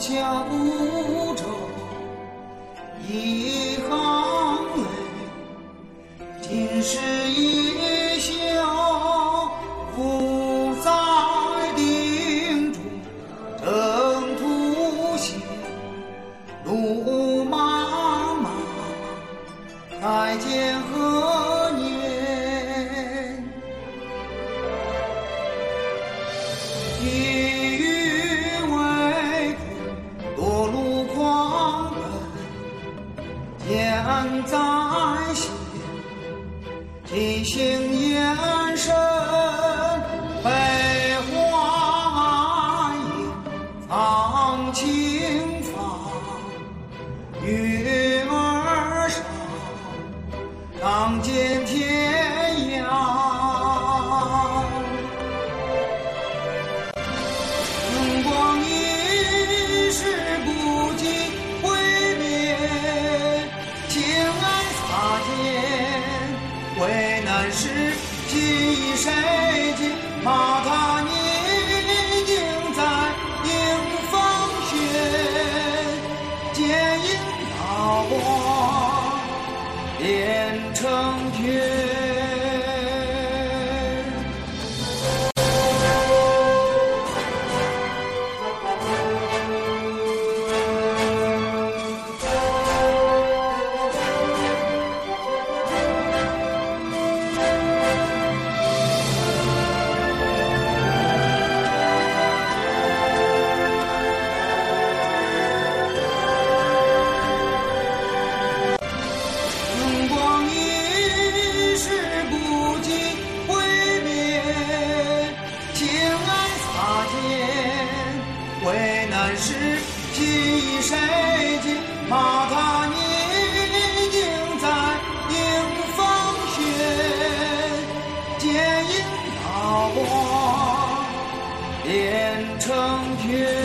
脚步中一行泪，今世一笑不在定中，征途险，路漫漫，再见天，在弦，尽行眼神，悲欢隐，藏清芳，月为难时寄谁见？怕他泥泞在迎风雪，剑影大荒连成片。为难时寄谁见？怕他凝在迎风雪，剑影大荒连成片。